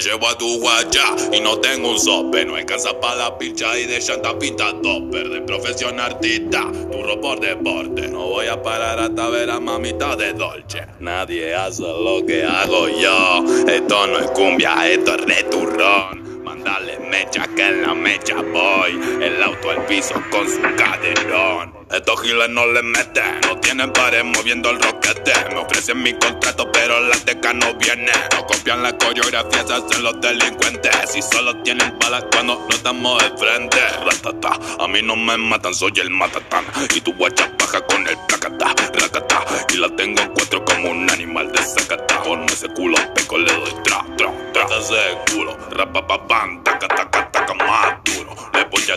Llevo a tu guacha y no tengo un sope. No alcanza para la picha y de llanta pinta topper. De profesión artista, turro por deporte. No voy a parar hasta ver a mamita de Dolce. Nadie hace lo que hago yo. Esto no es cumbia, esto es returrón. Mandale mecha que en la mecha voy. El auto al piso con su caderón. Estos giles no le meten, no tienen pared moviendo el roquete. Me ofrecen mi contrato, pero la teca no viene. No copian la coreografía, se hacen los delincuentes. Si solo tienen balas cuando no estamos de frente. Ratata, a mí no me matan, soy el matatán. Y tu guacha baja con el placata, placata. Y la tengo en cuatro como un animal de sacata. Con ese culo peco le doy tra, tra, tra. Ese culo,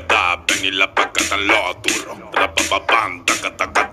Le voy a dar, ven y la paca tan lo turro. Rapapapam, taca, taca, taca,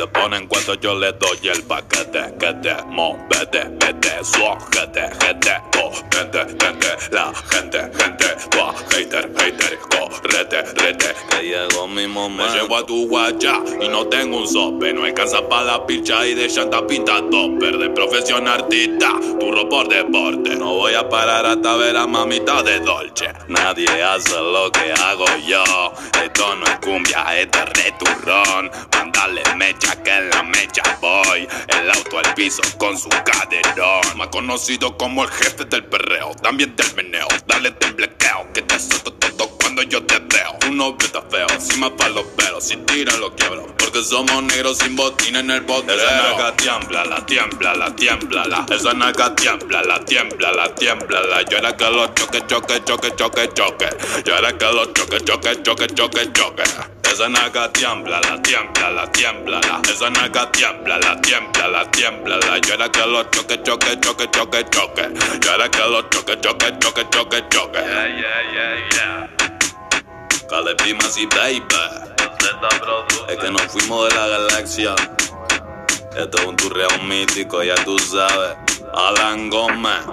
se ponen cuatro yo le doy el paquete. Que te movete, vete, suajete, gente, correte, gente, la gente, gente, tu hater, hater, correte, rete. Que llegó mi momento. Me llevo a tu guacha y no tengo un sope. No alcanza para la picha y de llanta pinta topper. De profesión artista, turro por deporte. No voy a parar hasta ver a mamita de Dolce. Nadie hace lo que hago yo. Esto no es cumbia, esto es returrón. Mándale mecha que en la mecha voy. El auto al piso con su caderón. Más conocido como el jefe del perreo, también del meneo. Dale temblequeo, que te suelto todo cuando yo te veo. Un novio está feo, encima pa' los pelos. Si tira lo quiebro, porque somos negros sin botín en el potrero. Esa naca tiembla, la tiembla, la tiembla, la. Esa naca tiembla, la tiembla, la tiembla, la. Yo era que los choque, choque, choque, choque, choque. Yo era que los choque, choque, choque, choque, choque. Esa naca tiembla, la tiembla, la tiembla, la. Esa naca tiembla, la tiembla, la tiembla, la. Yo era que los choque, choque, choque, choque, choque. Yo era que los choque, choque, choque, choque, choque. Yeah, yeah, yeah, yeah. Caleb y baby. Es que nos fuimos de la galaxia. Esto es un turreo mítico, ya tú sabes. Alan Gómez.